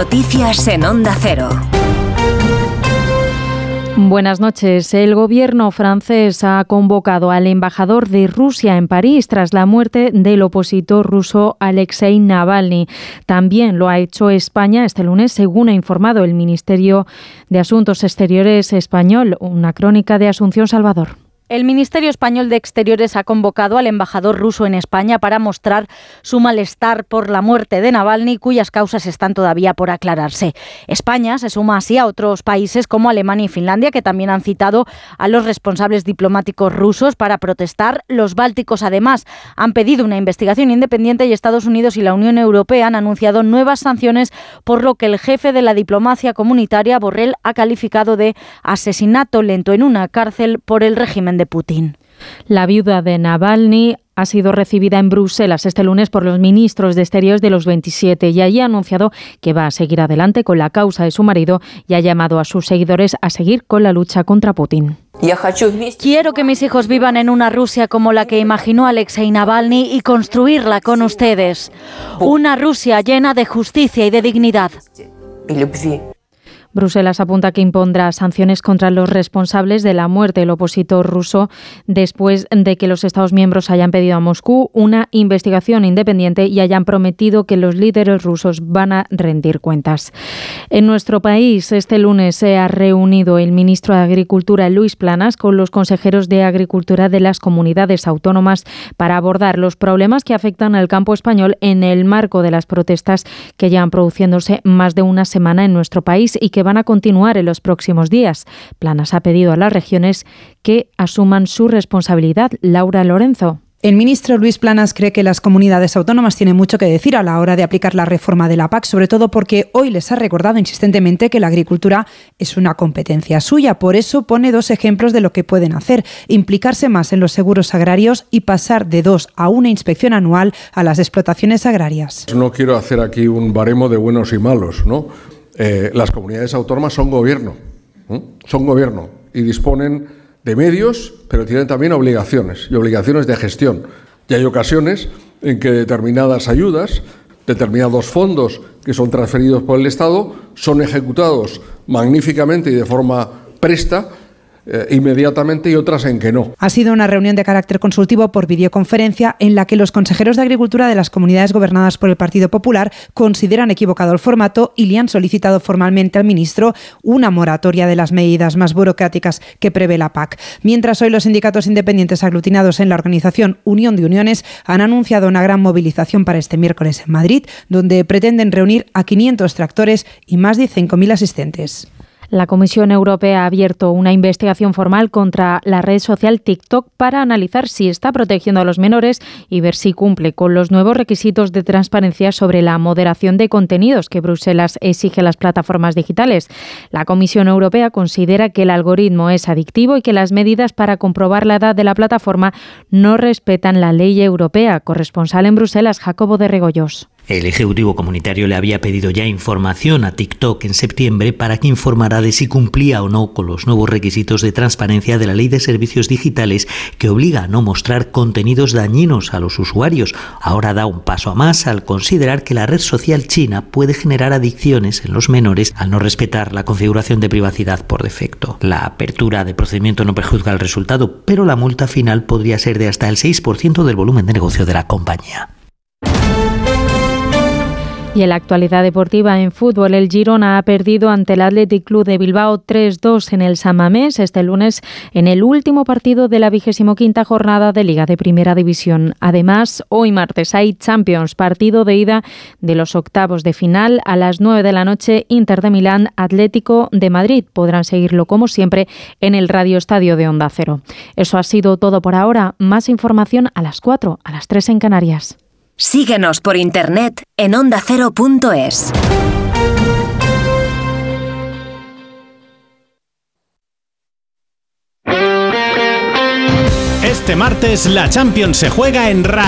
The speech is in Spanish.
Noticias en Onda Cero. Buenas noches. El gobierno francés ha convocado al embajador de Rusia en París tras la muerte del opositor ruso Alexei Navalny. También lo ha hecho España este lunes, según ha informado el Ministerio de Asuntos Exteriores español. Una crónica de Asunción Salvador. El Ministerio Español de Exteriores ha convocado al embajador ruso en España para mostrar su malestar por la muerte de Navalny, cuyas causas están todavía por aclararse. España se suma así a otros países como Alemania y Finlandia, que también han citado a los responsables diplomáticos rusos para protestar. Los bálticos, además, han pedido una investigación independiente y Estados Unidos y la Unión Europea han anunciado nuevas sanciones, por lo que el jefe de la diplomacia comunitaria, Borrell, ha calificado de asesinato lento en una cárcel por el régimen de Putin. La viuda de Navalny ha sido recibida en Bruselas este lunes por los ministros de Exteriores de los 27 y allí ha anunciado que va a seguir adelante con la causa de su marido y ha llamado a sus seguidores a seguir con la lucha contra Putin. Quiero que mis hijos vivan en una Rusia como la que imaginó Alexei Navalny y construirla con ustedes. Una Rusia llena de justicia y de dignidad. Bruselas apunta que impondrá sanciones contra los responsables de la muerte del opositor ruso después de que los Estados miembros hayan pedido a Moscú una investigación independiente y hayan prometido que los líderes rusos van a rendir cuentas. En nuestro país, este lunes se ha reunido el ministro de Agricultura, Luis Planas, con los consejeros de Agricultura de las comunidades autónomas para abordar los problemas que afectan al campo español en el marco de las protestas que llevan produciéndose más de una semana en nuestro país y que van a continuar en los próximos días. Planas ha pedido a las regiones que asuman su responsabilidad. Laura Lorenzo. El ministro Luis Planas cree que las comunidades autónomas tienen mucho que decir a la hora de aplicar la reforma de la PAC, sobre todo porque hoy les ha recordado insistentemente que la agricultura es una competencia suya. Por eso pone dos ejemplos de lo que pueden hacer, implicarse más en los seguros agrarios y pasar de dos a una inspección anual a las explotaciones agrarias. No quiero hacer aquí un baremo de buenos y malos, ¿no? Eh, las comunidades autónomas son gobierno, son gobierno y disponen de medios, pero tienen también obligaciones y obligaciones de gestión. Y hay ocasiones en que determinadas ayudas, determinados fondos que son transferidos por el Estado, son ejecutados magníficamente y de forma presta eh, inmediatamente y otras en que no. Ha sido una reunión de carácter consultivo por videoconferencia en la que los consejeros de Agricultura de las comunidades gobernadas por el Partido Popular consideran equivocado el formato y le han solicitado formalmente al ministro una moratoria de las medidas más burocráticas que prevé la PAC. Mientras hoy los sindicatos independientes aglutinados en la organización Unión de Uniones han anunciado una gran movilización para este miércoles en Madrid, donde pretenden reunir a 500 tractores y más de 5.000 asistentes. La Comisión Europea ha abierto una investigación formal contra la red social TikTok para analizar si está protegiendo a los menores y ver si cumple con los nuevos requisitos de transparencia sobre la moderación de contenidos que Bruselas exige a las plataformas digitales. La Comisión Europea considera que el algoritmo es adictivo y que las medidas para comprobar la edad de la plataforma no respetan la ley europea. Corresponsal en Bruselas, Jacobo de Regoyos. El Ejecutivo Comunitario le había pedido ya información a TikTok en septiembre para que informara de si cumplía o no con los nuevos requisitos de transparencia de la Ley de Servicios Digitales que obliga a no mostrar contenidos dañinos a los usuarios. Ahora da un paso a más al considerar que la red social china puede generar adicciones en los menores al no respetar la configuración de privacidad por defecto. La apertura de procedimiento no prejuzga el resultado, pero la multa final podría ser de hasta el 6% del volumen de negocio de la compañía. Y en la actualidad deportiva en fútbol, el Girona ha perdido ante el Athletic Club de Bilbao 3-2 en el Samamés este lunes en el último partido de la vigésimo quinta jornada de Liga de Primera División. Además, hoy martes hay Champions, partido de ida de los octavos de final a las 9 de la noche, Inter de Milán, Atlético de Madrid. Podrán seguirlo como siempre en el Radio Estadio de Onda Cero. Eso ha sido todo por ahora. Más información a las 4, a las 3 en Canarias. Síguenos por internet en ondacero.es. Este martes la Champions se juega en RAI.